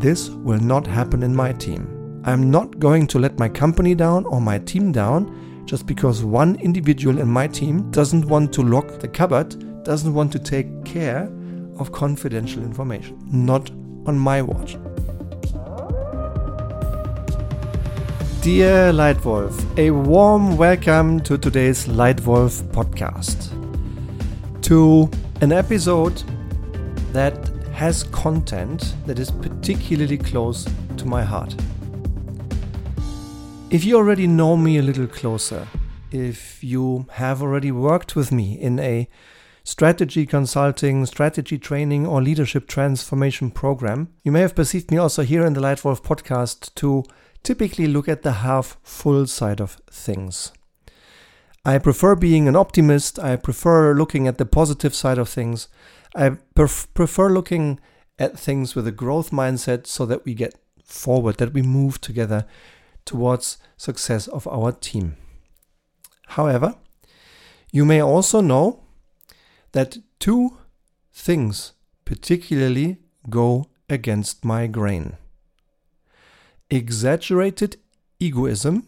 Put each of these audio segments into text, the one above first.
this will not happen in my team. I'm not going to let my company down or my team down just because one individual in my team doesn't want to lock the cupboard, doesn't want to take care of confidential information. Not on my watch. Dear Leitwolf, a warm welcome to today's Leitwolf podcast. To an episode that has content that is particularly close to my heart. If you already know me a little closer, if you have already worked with me in a strategy consulting, strategy training, or leadership transformation program, you may have perceived me also here in the Leitwolf podcast to typically look at the half full side of things. I prefer being an optimist. I prefer looking at the positive side of things. I pref- prefer looking at things with a growth mindset so that we get forward, that we move together towards success of our team. However, you may also know that two things particularly go against my grain exaggerated egoism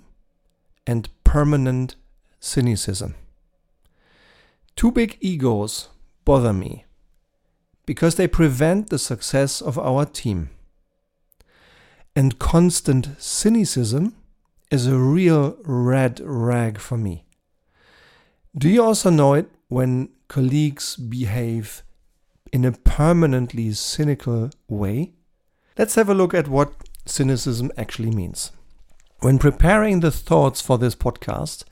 and permanent cynicism. Two big egos bother me because they prevent the success of our team. And constant cynicism is a real red rag for me. Do you also know it when colleagues behave in a permanently cynical way? Let's have a look at what cynicism actually means. When preparing the thoughts for this podcast,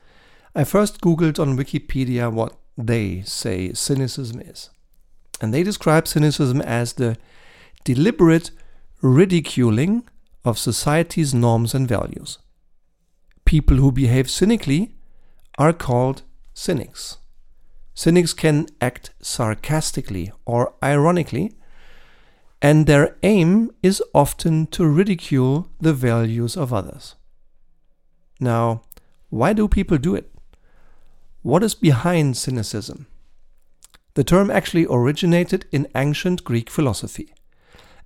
I first Googled on Wikipedia what they say cynicism is. And they describe cynicism as the deliberate ridiculing of society's norms and values. People who behave cynically are called cynics. Cynics can act sarcastically or ironically and their aim is often to ridicule the values of others. Now, why do people do it? What is behind cynicism? The term actually originated in ancient Greek philosophy,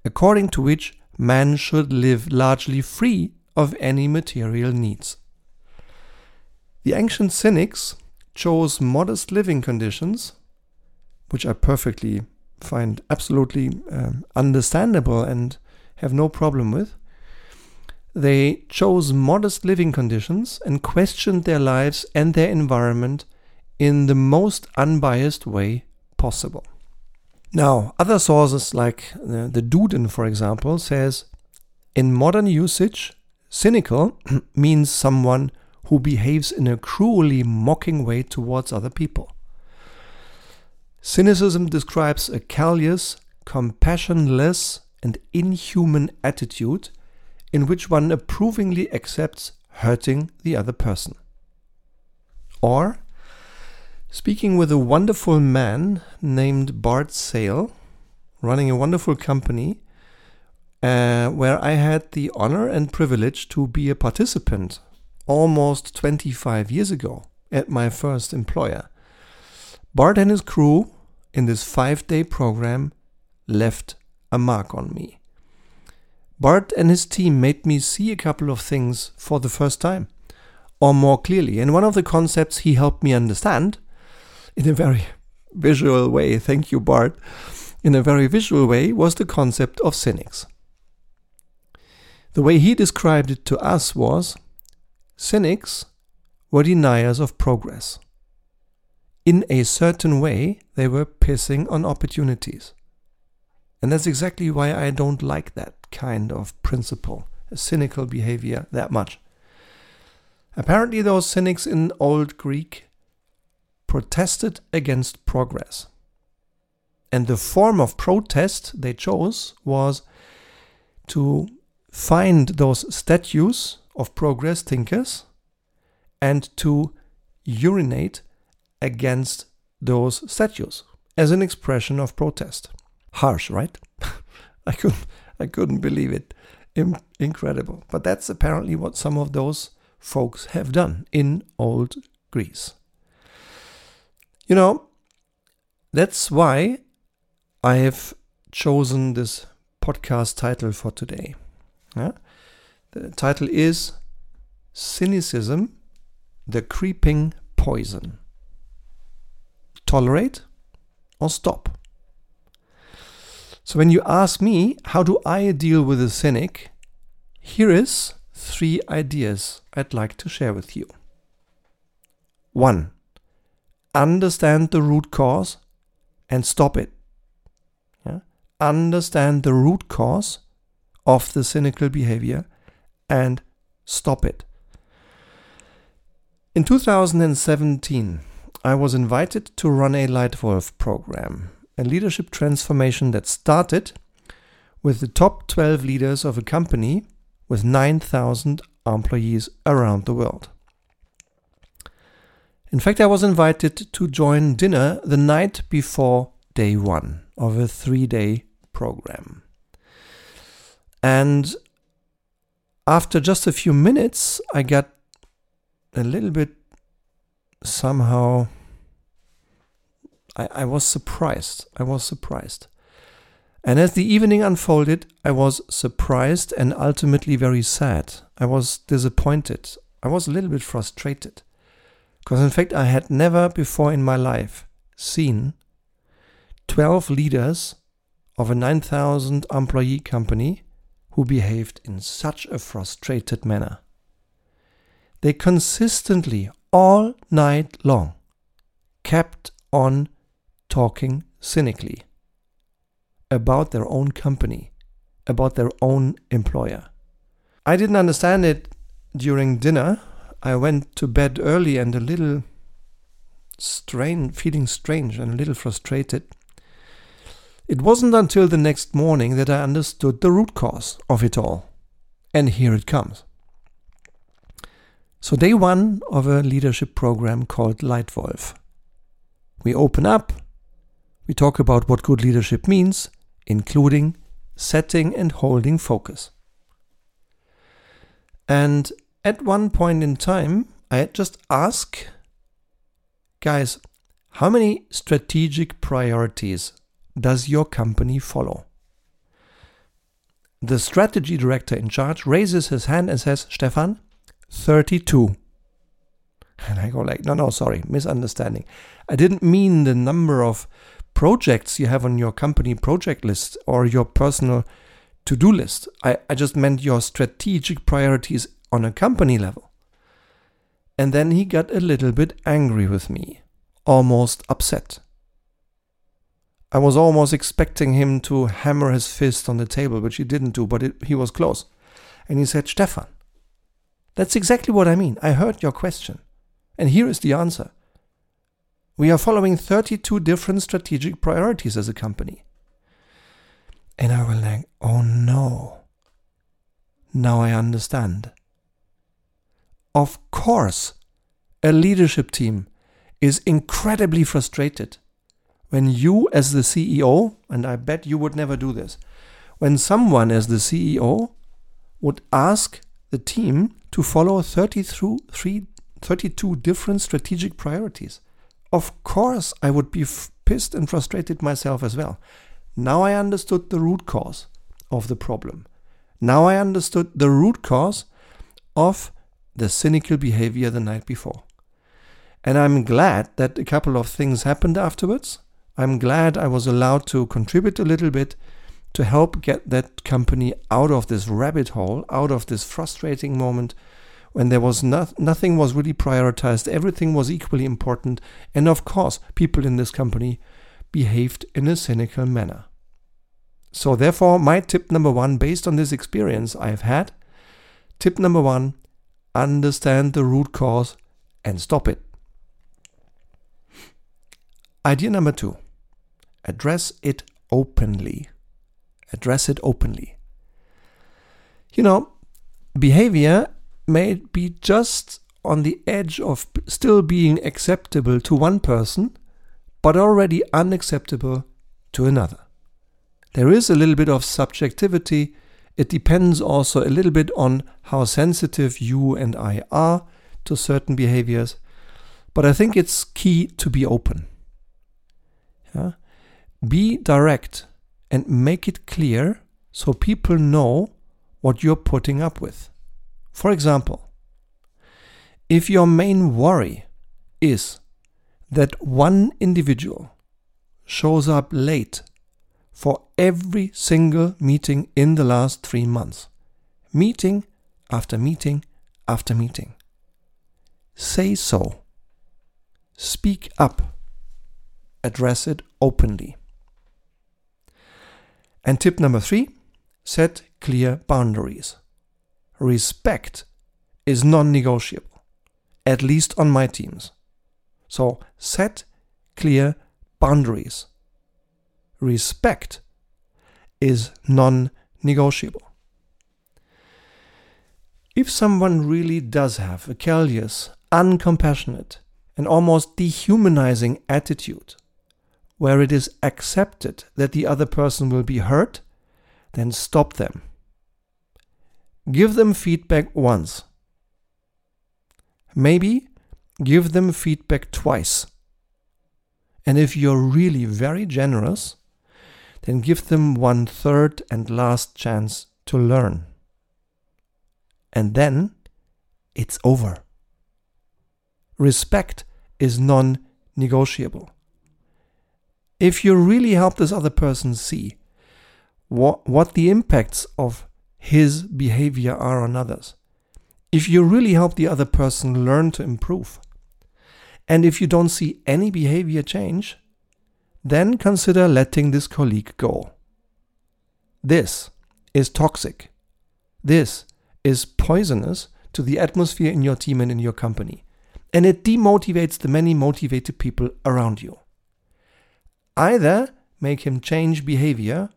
according to which man should live largely free of any material needs. The ancient cynics chose modest living conditions, which I perfectly find absolutely um, understandable and have no problem with. They chose modest living conditions and questioned their lives and their environment in the most unbiased way possible. Now, other sources like the, the Duden, for example, says in modern usage, cynical means someone who behaves in a cruelly mocking way towards other people. Cynicism describes a callous, compassionless, and inhuman attitude in which one approvingly accepts hurting the other person. Or, speaking with a wonderful man named Bart Sale, running a wonderful company, uh, where I had the honor and privilege to be a participant almost 25 years ago at my first employer. Bart and his crew in this five day program left a mark on me. Bart and his team made me see a couple of things for the first time, or more clearly. And one of the concepts he helped me understand in a very visual way, thank you, Bart, in a very visual way, was the concept of cynics. The way he described it to us was cynics were deniers of progress in a certain way, they were pissing on opportunities. And that's exactly why I don't like that kind of principle, a cynical behavior, that much. Apparently, those cynics in Old Greek protested against progress. And the form of protest they chose was to find those statues of progress thinkers and to urinate against those statues as an expression of protest. Harsh, right? I couldn't, I couldn't believe it. In, incredible. But that's apparently what some of those folks have done in old Greece. You know, that's why I have chosen this podcast title for today. Yeah? The title is Cynicism, the Creeping Poison. Tolerate or stop? So, when you ask me, how do I deal with a cynic? Here is three ideas I'd like to share with you. One, understand the root cause and stop it. Yeah? Understand the root cause of the cynical behavior and stop it. In 2017, I was invited to run a Leitwolf program, a leadership transformation that started with the top 12 leaders of a company with 9,000 employees around the world. In fact, I was invited to join dinner the night before day one of a three day program. And after just a few minutes, I got a little bit somehow. I, I was surprised. I was surprised. And as the evening unfolded, I was surprised and ultimately very sad. I was disappointed. I was a little bit frustrated. Because in fact, I had never before in my life seen 12 leaders of a 9,000 employee company who behaved in such a frustrated manner. They consistently, all night long, kept on talking cynically about their own company, about their own employer. I didn't understand it during dinner. I went to bed early and a little strange, feeling strange and a little frustrated. It wasn't until the next morning that I understood the root cause of it all. And here it comes. So, day one of a leadership program called Leitwolf. We open up, we talk about what good leadership means, including setting and holding focus. And at one point in time, I just ask guys, how many strategic priorities does your company follow? The strategy director in charge raises his hand and says, Stefan, 32. And I go like, no, no, sorry, misunderstanding. I didn't mean the number of projects you have on your company project list or your personal to do list. I, I just meant your strategic priorities on a company level. And then he got a little bit angry with me, almost upset. I was almost expecting him to hammer his fist on the table, which he didn't do, but it, he was close. And he said, Stefan, that's exactly what I mean. I heard your question. And here is the answer. We are following 32 different strategic priorities as a company. And I was like, oh no. Now I understand. Of course, a leadership team is incredibly frustrated when you, as the CEO, and I bet you would never do this, when someone, as the CEO, would ask the team to follow 32 different strategic priorities. Of course, I would be f- pissed and frustrated myself as well. Now I understood the root cause of the problem. Now I understood the root cause of the cynical behavior the night before. And I'm glad that a couple of things happened afterwards. I'm glad I was allowed to contribute a little bit to help get that company out of this rabbit hole, out of this frustrating moment when there was no, nothing was really prioritized, everything was equally important, and of course, people in this company behaved in a cynical manner. So, therefore, my tip number one, based on this experience I've had, tip number one understand the root cause and stop it. Idea number two Address it openly. Address it openly. You know, behavior may be just on the edge of still being acceptable to one person, but already unacceptable to another. There is a little bit of subjectivity. It depends also a little bit on how sensitive you and I are to certain behaviors. But I think it's key to be open. Yeah? Be direct and make it clear so people know what you're putting up with. For example, if your main worry is that one individual shows up late for every single meeting in the last three months, meeting after meeting after meeting, say so. Speak up. Address it openly. And tip number three set clear boundaries. Respect is non negotiable, at least on my teams. So set clear boundaries. Respect is non negotiable. If someone really does have a callous, uncompassionate, and almost dehumanizing attitude, where it is accepted that the other person will be hurt, then stop them. Give them feedback once. Maybe give them feedback twice. And if you're really very generous, then give them one third and last chance to learn. And then it's over. Respect is non negotiable. If you really help this other person see what, what the impacts of his behavior are on others, if you really help the other person learn to improve, and if you don't see any behavior change, then consider letting this colleague go. This is toxic. This is poisonous to the atmosphere in your team and in your company. And it demotivates the many motivated people around you. Either make him change behavior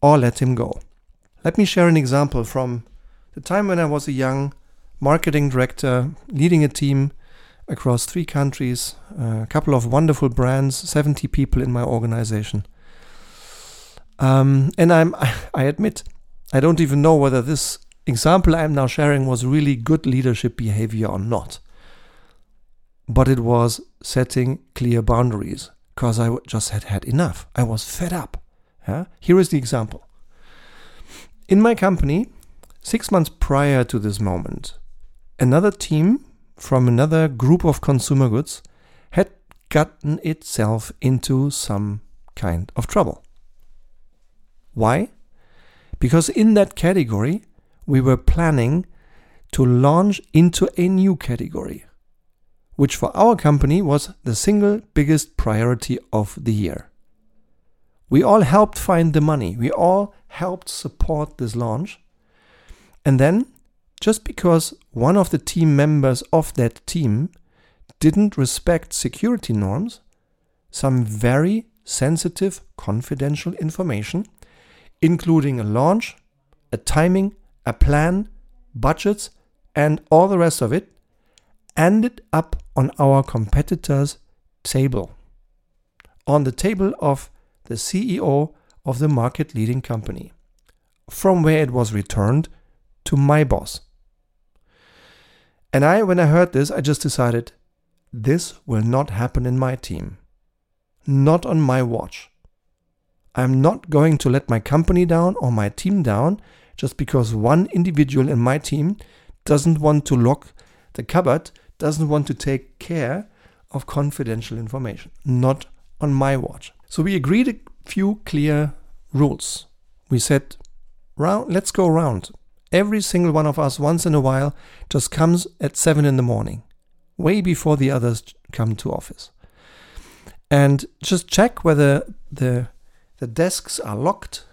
or let him go. Let me share an example from the time when I was a young marketing director leading a team across three countries, a couple of wonderful brands, 70 people in my organization. Um, and I'm, I admit, I don't even know whether this example I'm now sharing was really good leadership behavior or not. But it was setting clear boundaries because I just had had enough. I was fed up. Yeah? Here is the example. In my company, six months prior to this moment, another team from another group of consumer goods had gotten itself into some kind of trouble. Why? Because in that category, we were planning to launch into a new category, which for our company was the single biggest priority of the year. We all helped find the money, we all helped support this launch. And then just because one of the team members of that team didn't respect security norms, some very sensitive confidential information, including a launch, a timing, a plan, budgets, and all the rest of it, ended up on our competitor's table. On the table of the CEO of the market leading company, from where it was returned to my boss. And I, when I heard this, I just decided this will not happen in my team. Not on my watch. I'm not going to let my company down or my team down just because one individual in my team doesn't want to lock the cupboard, doesn't want to take care of confidential information. Not on my watch. So we agreed a few clear rules. We said, round, let's go around. Every single one of us, once in a while, just comes at 7 in the morning, way before the others come to office. And just check whether the, the desks are locked,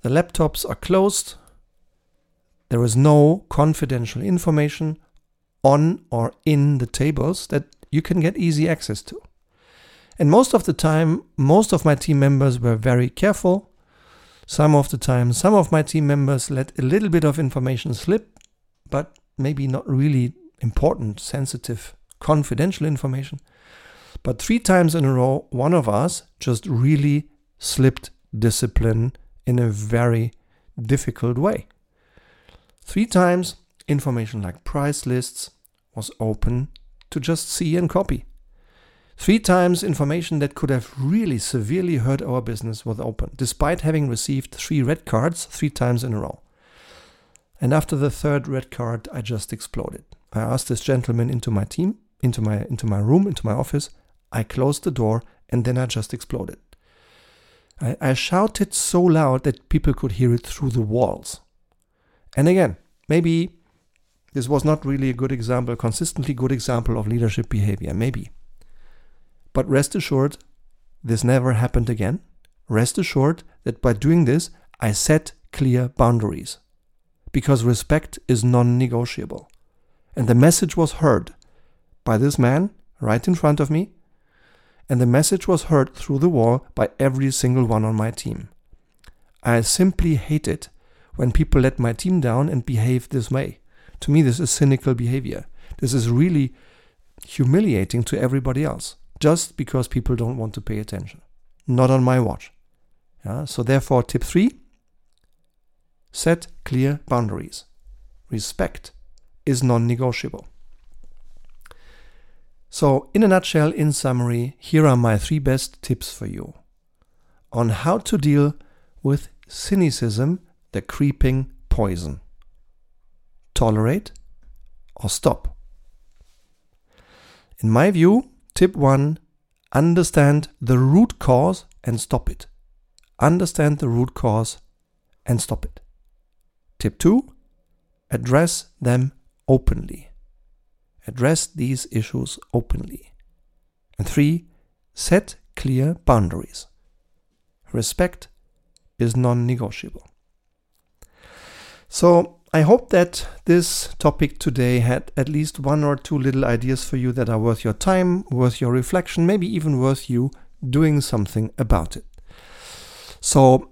the laptops are closed, there is no confidential information on or in the tables that you can get easy access to. And most of the time, most of my team members were very careful some of the time, some of my team members let a little bit of information slip, but maybe not really important, sensitive, confidential information. But three times in a row, one of us just really slipped discipline in a very difficult way. Three times, information like price lists was open to just see and copy. Three times information that could have really severely hurt our business was open, despite having received three red cards three times in a row. And after the third red card, I just exploded. I asked this gentleman into my team, into my into my room, into my office. I closed the door and then I just exploded. I, I shouted so loud that people could hear it through the walls. And again, maybe this was not really a good example, consistently good example of leadership behavior, maybe. But rest assured, this never happened again. Rest assured that by doing this, I set clear boundaries. Because respect is non negotiable. And the message was heard by this man right in front of me. And the message was heard through the wall by every single one on my team. I simply hate it when people let my team down and behave this way. To me, this is cynical behavior. This is really humiliating to everybody else just because people don't want to pay attention. Not on my watch. Yeah, so, therefore, tip three set clear boundaries. Respect is non negotiable. So, in a nutshell, in summary, here are my three best tips for you on how to deal with cynicism, the creeping poison. Tolerate or stop. In my view, Tip 1 Understand the root cause and stop it. Understand the root cause and stop it. Tip 2 Address them openly. Address these issues openly. And 3 Set clear boundaries. Respect is non negotiable. So, I hope that this topic today had at least one or two little ideas for you that are worth your time, worth your reflection, maybe even worth you doing something about it. So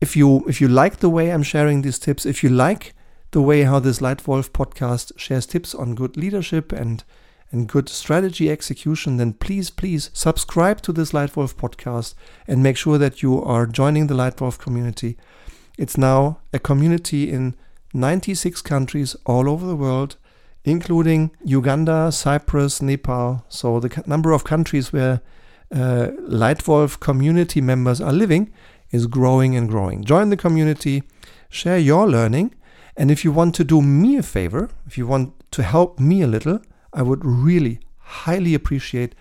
if you if you like the way I'm sharing these tips, if you like the way how this Leitwolf podcast shares tips on good leadership and and good strategy execution, then please, please subscribe to this Leitwolf podcast and make sure that you are joining the Leitwolf community. It's now a community in 96 countries all over the world, including Uganda, Cyprus, Nepal. So the number of countries where uh, Leitwolf community members are living is growing and growing. Join the community, share your learning, and if you want to do me a favor, if you want to help me a little, I would really highly appreciate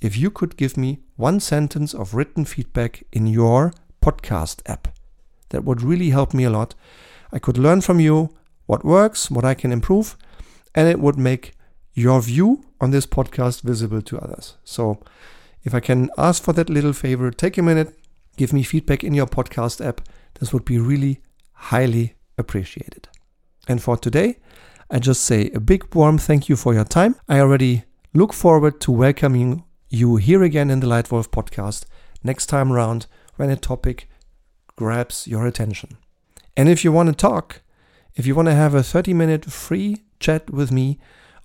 if you could give me one sentence of written feedback in your podcast app. That would really help me a lot I could learn from you what works, what I can improve, and it would make your view on this podcast visible to others. So, if I can ask for that little favor, take a minute, give me feedback in your podcast app. This would be really highly appreciated. And for today, I just say a big warm thank you for your time. I already look forward to welcoming you here again in the Leitwolf podcast next time around when a topic grabs your attention. And if you want to talk, if you want to have a 30 minute free chat with me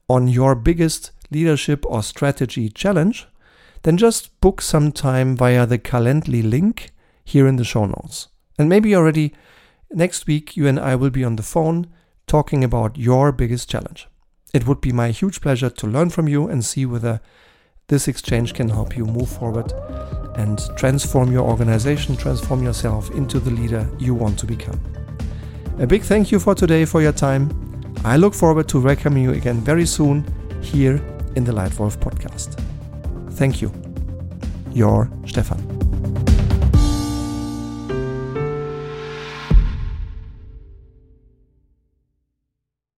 on your biggest leadership or strategy challenge, then just book some time via the Calendly link here in the show notes. And maybe already next week you and I will be on the phone talking about your biggest challenge. It would be my huge pleasure to learn from you and see whether this exchange can help you move forward and transform your organization, transform yourself into the leader you want to become. A big thank you for today for your time. I look forward to welcoming you again very soon here in the Leitwolf podcast. Thank you. Your Stefan.